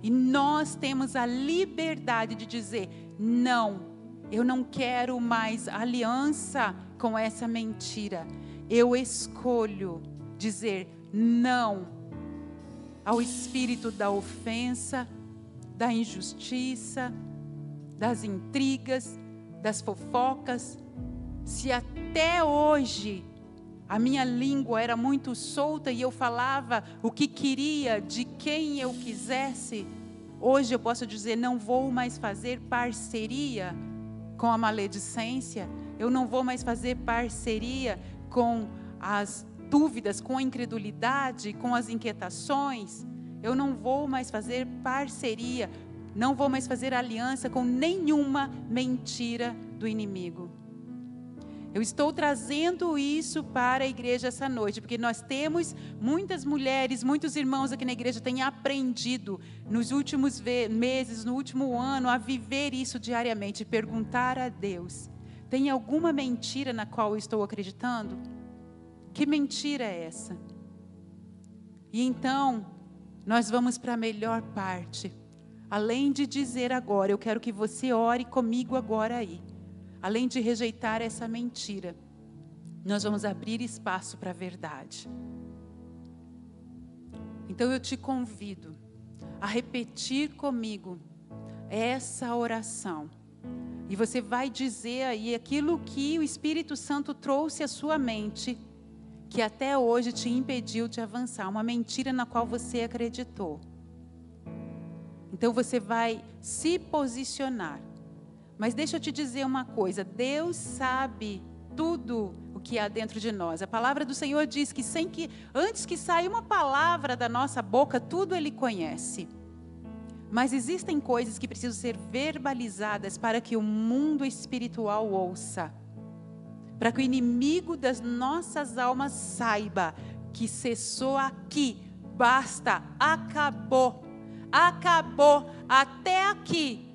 E nós temos a liberdade de dizer: não, eu não quero mais aliança com essa mentira. Eu escolho dizer não ao espírito da ofensa, da injustiça, das intrigas, das fofocas. Se até hoje a minha língua era muito solta e eu falava o que queria de quem eu quisesse, hoje eu posso dizer: não vou mais fazer parceria com a maledicência, eu não vou mais fazer parceria com as dúvidas, com a incredulidade, com as inquietações. Eu não vou mais fazer parceria não vou mais fazer aliança com nenhuma mentira do inimigo. Eu estou trazendo isso para a igreja essa noite, porque nós temos muitas mulheres, muitos irmãos aqui na igreja têm aprendido nos últimos meses, no último ano, a viver isso diariamente, perguntar a Deus: tem alguma mentira na qual eu estou acreditando? Que mentira é essa? E então, nós vamos para a melhor parte além de dizer agora, eu quero que você ore comigo agora aí. Além de rejeitar essa mentira, nós vamos abrir espaço para a verdade. Então eu te convido a repetir comigo essa oração. E você vai dizer aí aquilo que o Espírito Santo trouxe à sua mente, que até hoje te impediu de avançar, uma mentira na qual você acreditou. Então você vai se posicionar. Mas deixa eu te dizer uma coisa: Deus sabe tudo o que há dentro de nós. A palavra do Senhor diz que sem que antes que saia uma palavra da nossa boca, tudo ele conhece. Mas existem coisas que precisam ser verbalizadas para que o mundo espiritual ouça. Para que o inimigo das nossas almas saiba que cessou aqui, basta, acabou. Acabou até aqui.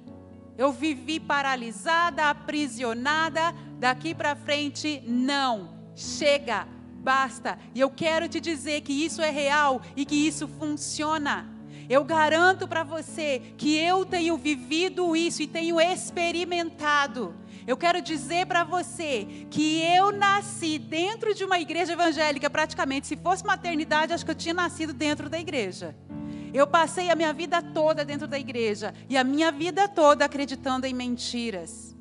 Eu vivi paralisada, aprisionada, daqui para frente não. Chega, basta. E eu quero te dizer que isso é real e que isso funciona. Eu garanto para você que eu tenho vivido isso e tenho experimentado. Eu quero dizer para você que eu nasci dentro de uma igreja evangélica, praticamente. Se fosse maternidade, acho que eu tinha nascido dentro da igreja. Eu passei a minha vida toda dentro da igreja e a minha vida toda acreditando em mentiras.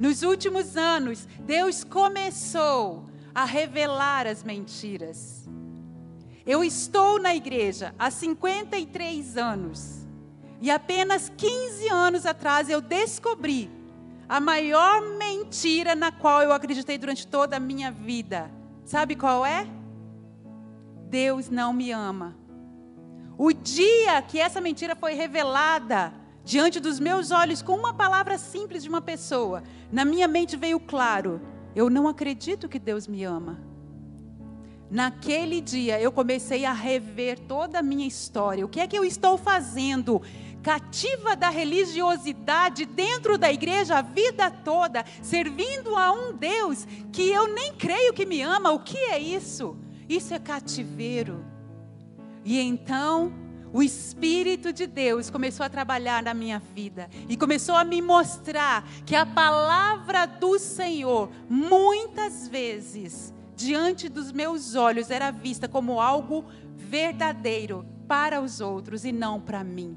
Nos últimos anos, Deus começou a revelar as mentiras. Eu estou na igreja há 53 anos. E apenas 15 anos atrás eu descobri a maior mentira na qual eu acreditei durante toda a minha vida. Sabe qual é? Deus não me ama. O dia que essa mentira foi revelada diante dos meus olhos com uma palavra simples de uma pessoa, na minha mente veio claro: eu não acredito que Deus me ama. Naquele dia eu comecei a rever toda a minha história. O que é que eu estou fazendo? Cativa da religiosidade dentro da igreja a vida toda, servindo a um Deus que eu nem creio que me ama. O que é isso? Isso é cativeiro. E então o Espírito de Deus começou a trabalhar na minha vida e começou a me mostrar que a palavra do Senhor, muitas vezes, diante dos meus olhos, era vista como algo verdadeiro para os outros e não para mim.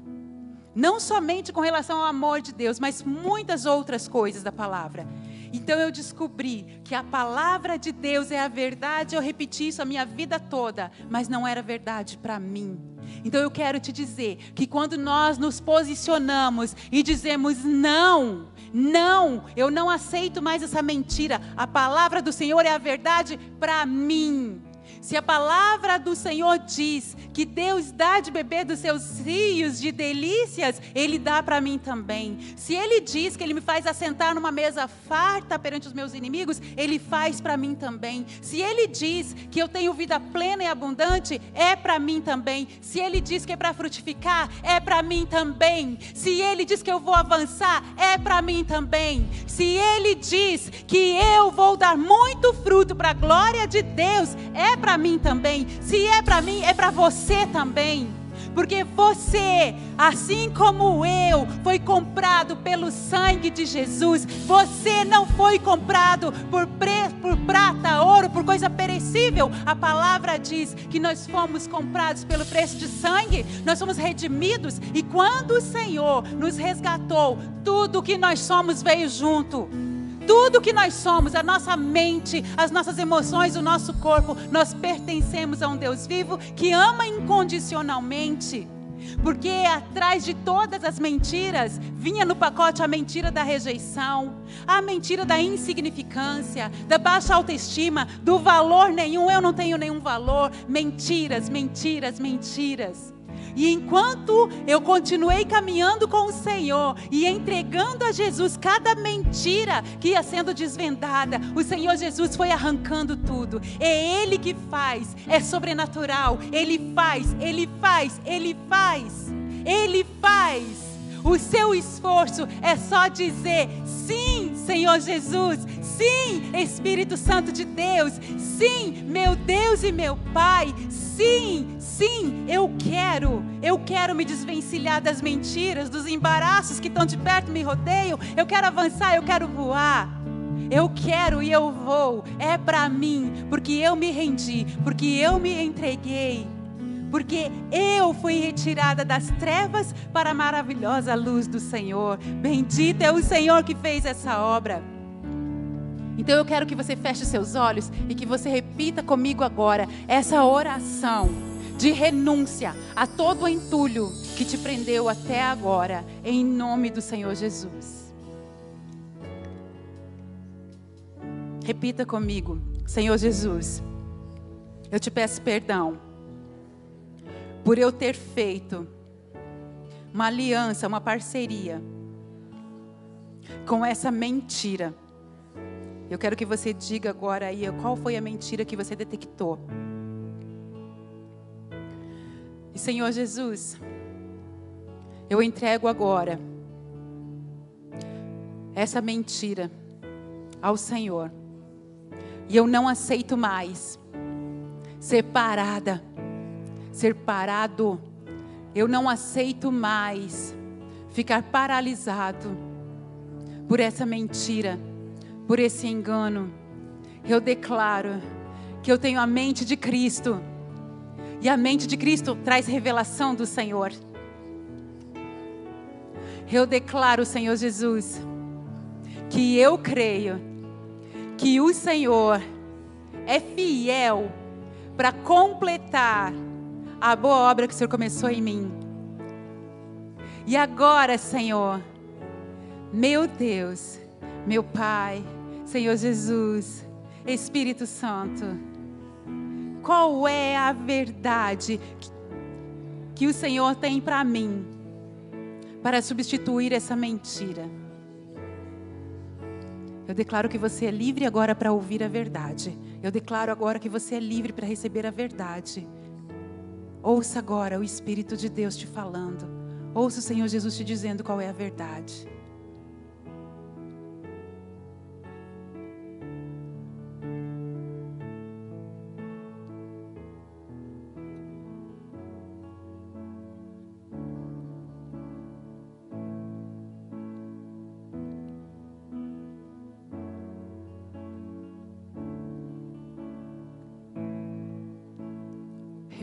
Não somente com relação ao amor de Deus, mas muitas outras coisas da palavra. Então eu descobri que a palavra de Deus é a verdade. Eu repeti isso a minha vida toda, mas não era verdade para mim. Então eu quero te dizer que quando nós nos posicionamos e dizemos não, não, eu não aceito mais essa mentira. A palavra do Senhor é a verdade para mim. Se a palavra do Senhor diz que Deus dá de beber dos seus rios de delícias, Ele dá para mim também. Se Ele diz que Ele me faz assentar numa mesa farta perante os meus inimigos, Ele faz para mim também. Se Ele diz que eu tenho vida plena e abundante, é para mim também. Se Ele diz que é para frutificar, é para mim também. Se Ele diz que eu vou avançar, é para mim também. Se Ele diz que eu vou dar muito fruto para a glória de Deus, é para mim também. Se é para mim, é para você também. Porque você, assim como eu, foi comprado pelo sangue de Jesus. Você não foi comprado por, pre, por prata, ouro, por coisa perecível. A palavra diz que nós fomos comprados pelo preço de sangue, nós fomos redimidos. E quando o Senhor nos resgatou, tudo que nós somos veio junto tudo que nós somos, a nossa mente, as nossas emoções, o nosso corpo, nós pertencemos a um Deus vivo que ama incondicionalmente. Porque atrás de todas as mentiras vinha no pacote a mentira da rejeição, a mentira da insignificância, da baixa autoestima, do valor nenhum, eu não tenho nenhum valor. Mentiras, mentiras, mentiras. E enquanto eu continuei caminhando com o Senhor e entregando a Jesus cada mentira que ia sendo desvendada, o Senhor Jesus foi arrancando tudo. É Ele que faz, é sobrenatural. Ele faz, Ele faz, Ele faz. Ele faz. O seu esforço é só dizer: sim, Senhor Jesus, sim, Espírito Santo de Deus, sim, meu Deus e meu Pai, sim, sim, eu quero, eu quero me desvencilhar das mentiras, dos embaraços que estão de perto me rodeiam, eu quero avançar, eu quero voar. Eu quero e eu vou, é para mim, porque eu me rendi, porque eu me entreguei porque eu fui retirada das trevas para a maravilhosa luz do Senhor. Bendito é o Senhor que fez essa obra. Então eu quero que você feche seus olhos e que você repita comigo agora essa oração de renúncia a todo o entulho que te prendeu até agora, em nome do Senhor Jesus. Repita comigo, Senhor Jesus, eu te peço perdão por eu ter feito uma aliança, uma parceria com essa mentira. Eu quero que você diga agora aí qual foi a mentira que você detectou. E Senhor Jesus, eu entrego agora essa mentira ao Senhor. E eu não aceito mais ser parada, ser parado. Eu não aceito mais ficar paralisado por essa mentira, por esse engano. Eu declaro que eu tenho a mente de Cristo. E a mente de Cristo traz revelação do Senhor. Eu declaro, Senhor Jesus, que eu creio que o Senhor é fiel para completar a boa obra que o Senhor começou em mim. E agora, Senhor, meu Deus, meu Pai, Senhor Jesus, Espírito Santo, qual é a verdade que o Senhor tem para mim, para substituir essa mentira? Eu declaro que você é livre agora para ouvir a verdade. Eu declaro agora que você é livre para receber a verdade. Ouça agora o Espírito de Deus te falando. Ouça o Senhor Jesus te dizendo qual é a verdade.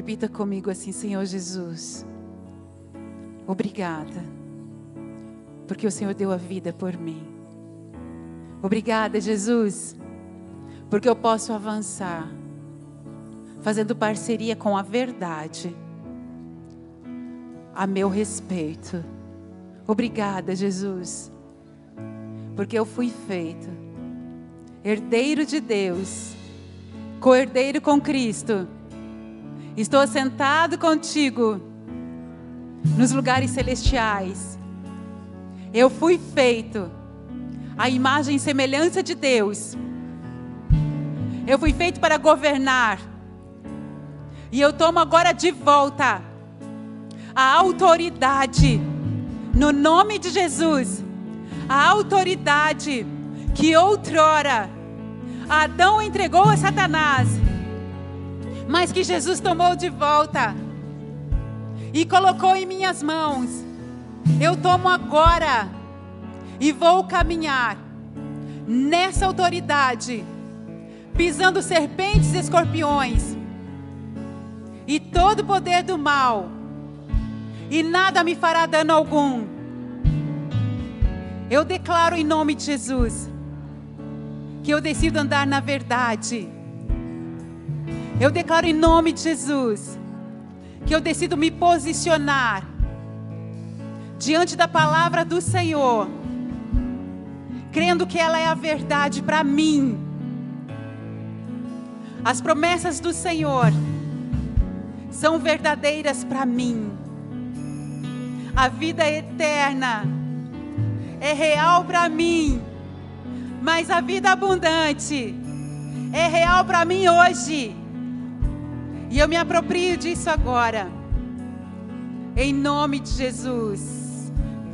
Repita comigo assim, Senhor Jesus. Obrigada, porque o Senhor deu a vida por mim. Obrigada, Jesus, porque eu posso avançar, fazendo parceria com a verdade, a meu respeito. Obrigada, Jesus, porque eu fui feito herdeiro de Deus, co-herdeiro com Cristo Estou sentado contigo nos lugares celestiais. Eu fui feito a imagem e semelhança de Deus. Eu fui feito para governar. E eu tomo agora de volta a autoridade, no nome de Jesus, a autoridade que outrora Adão entregou a Satanás mas que Jesus tomou de volta e colocou em minhas mãos. Eu tomo agora e vou caminhar nessa autoridade, pisando serpentes e escorpiões e todo o poder do mal, e nada me fará dano algum. Eu declaro em nome de Jesus que eu decido andar na verdade eu declaro em nome de Jesus que eu decido me posicionar diante da palavra do Senhor, crendo que ela é a verdade para mim. As promessas do Senhor são verdadeiras para mim. A vida eterna é real para mim, mas a vida abundante é real para mim hoje. E eu me aproprio disso agora. Em nome de Jesus.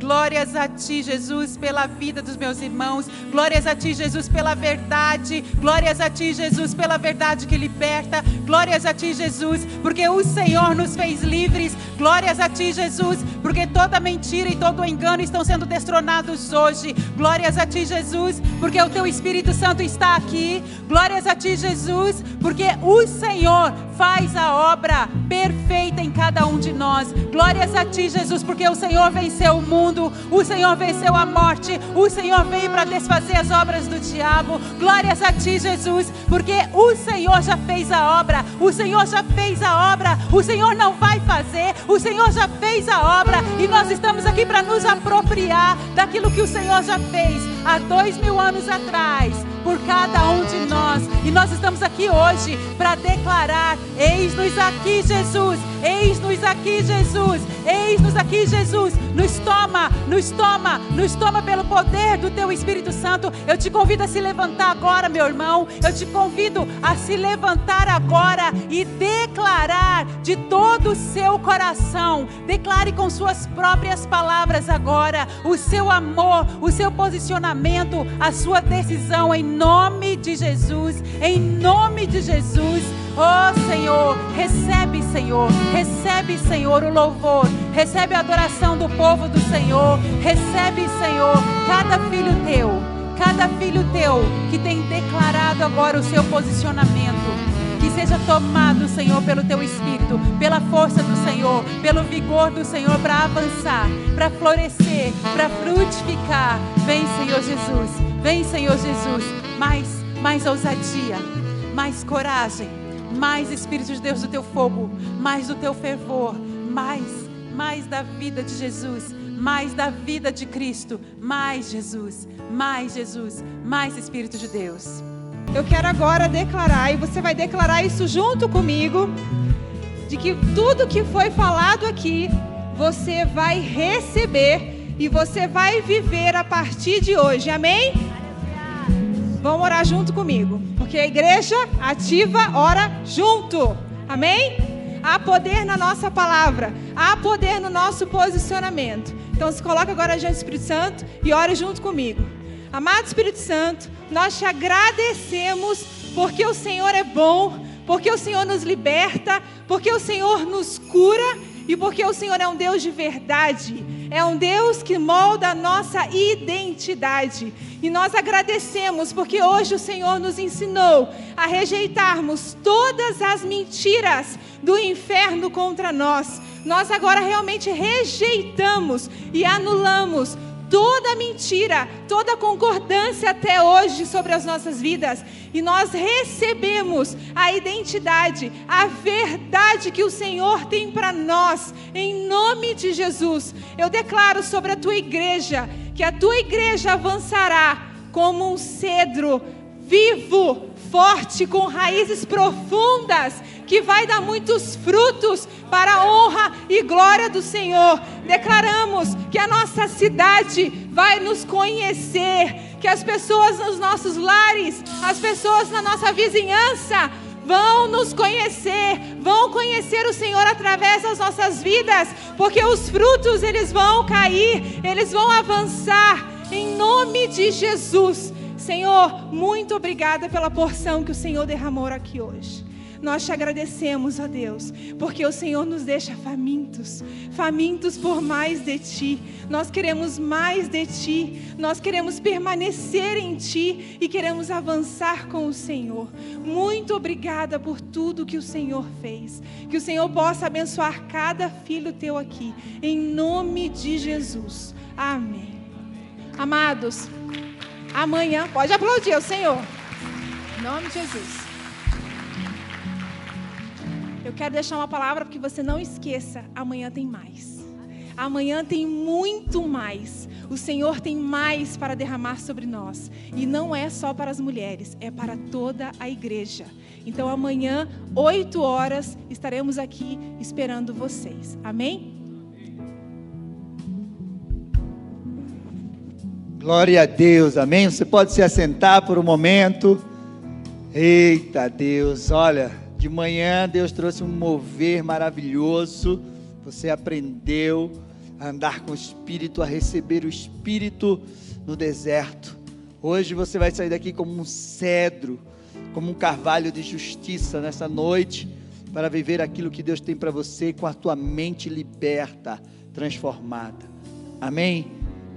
Glórias a ti, Jesus, pela vida dos meus irmãos. Glórias a ti, Jesus, pela verdade. Glórias a ti, Jesus, pela verdade que liberta. Glórias a ti, Jesus, porque o Senhor nos fez livres. Glórias a ti, Jesus, porque toda mentira e todo engano estão sendo destronados hoje. Glórias a ti, Jesus, porque o teu Espírito Santo está aqui. Glórias a ti, Jesus, porque o Senhor faz a obra perfeita em cada um de nós. Glórias a ti, Jesus, porque o Senhor venceu o mundo mundo, o Senhor venceu a morte, o Senhor veio para desfazer as obras do diabo. Glórias a ti, Jesus, porque o Senhor já fez a obra, o Senhor já fez a obra, o Senhor não vai fazer, o Senhor já fez a obra. E nós estamos aqui para nos apropriar daquilo que o Senhor já fez há dois mil anos atrás por cada um de nós. E nós estamos aqui hoje para declarar: Eis-nos aqui, Jesus. Eis-nos aqui, Jesus. Eis-nos aqui, Jesus. Nos toma, nos toma, nos toma pelo poder do Teu Espírito Santo. Eu te convido a se levantar agora, meu irmão. Eu te convido a se levantar agora e declarar de todo o seu coração. Declare com suas próprias palavras agora o seu amor, o seu posicionamento, a sua decisão em nome de Jesus, em nome de Jesus. Oh Senhor, recebe, Senhor, recebe, Senhor, o louvor, recebe a adoração do povo do Senhor, recebe, Senhor, cada filho teu, cada filho teu que tem declarado agora o seu posicionamento. Que seja tomado, Senhor, pelo teu espírito, pela força do Senhor, pelo vigor do Senhor para avançar, para florescer, para frutificar. Vem, Senhor Jesus. Vem, Senhor Jesus. Mais, mais ousadia, mais coragem, mais Espírito de Deus do teu fogo, mais do teu fervor, mais, mais da vida de Jesus, mais da vida de Cristo, mais Jesus, mais Jesus, mais Espírito de Deus. Eu quero agora declarar, e você vai declarar isso junto comigo, de que tudo que foi falado aqui, você vai receber e você vai viver a partir de hoje. Amém? Vamos orar junto comigo, porque a igreja ativa ora junto. Amém? Há poder na nossa palavra, há poder no nosso posicionamento. Então se coloca agora diante do Espírito Santo e ore junto comigo. Amado Espírito Santo, nós te agradecemos porque o Senhor é bom, porque o Senhor nos liberta, porque o Senhor nos cura e porque o Senhor é um Deus de verdade. É um Deus que molda a nossa identidade. E nós agradecemos porque hoje o Senhor nos ensinou a rejeitarmos todas as mentiras do inferno contra nós. Nós agora realmente rejeitamos e anulamos toda mentira, toda concordância até hoje sobre as nossas vidas. E nós recebemos a identidade, a verdade que o Senhor tem para nós, em nome de Jesus. Eu declaro sobre a tua igreja que a tua igreja avançará como um cedro vivo, forte, com raízes profundas, que vai dar muitos frutos para a honra e glória do Senhor. Declaramos que a nossa cidade vai nos conhecer, que as pessoas nos nossos lares, as pessoas na nossa vizinhança, vão nos conhecer, vão conhecer o Senhor através das nossas vidas, porque os frutos eles vão cair, eles vão avançar em nome de Jesus. Senhor, muito obrigada pela porção que o Senhor derramou aqui hoje. Nós te agradecemos, ó Deus, porque o Senhor nos deixa famintos, famintos por mais de Ti. Nós queremos mais de Ti, nós queremos permanecer em Ti e queremos avançar com o Senhor. Muito obrigada por tudo que o Senhor fez. Que o Senhor possa abençoar cada filho teu aqui, em nome de Jesus. Amém. Amados, amanhã, pode aplaudir o Senhor. Em nome de Jesus. Eu quero deixar uma palavra para que você não esqueça: amanhã tem mais. Amanhã tem muito mais. O Senhor tem mais para derramar sobre nós. E não é só para as mulheres, é para toda a igreja. Então amanhã, 8 horas, estaremos aqui esperando vocês. Amém? Glória a Deus, amém? Você pode se assentar por um momento. Eita Deus, olha, de manhã Deus trouxe um mover maravilhoso. Você aprendeu a andar com o Espírito, a receber o Espírito no deserto. Hoje você vai sair daqui como um cedro, como um carvalho de justiça nessa noite, para viver aquilo que Deus tem para você com a tua mente liberta, transformada. Amém?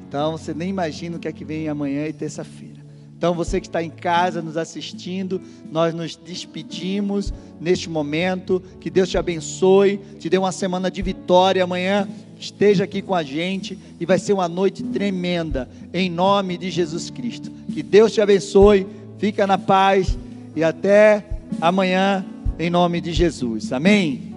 Então você nem imagina o que é que vem amanhã e terça-feira. Então, você que está em casa nos assistindo, nós nos despedimos neste momento. Que Deus te abençoe, te dê uma semana de vitória. Amanhã esteja aqui com a gente e vai ser uma noite tremenda, em nome de Jesus Cristo. Que Deus te abençoe, fica na paz e até amanhã, em nome de Jesus. Amém.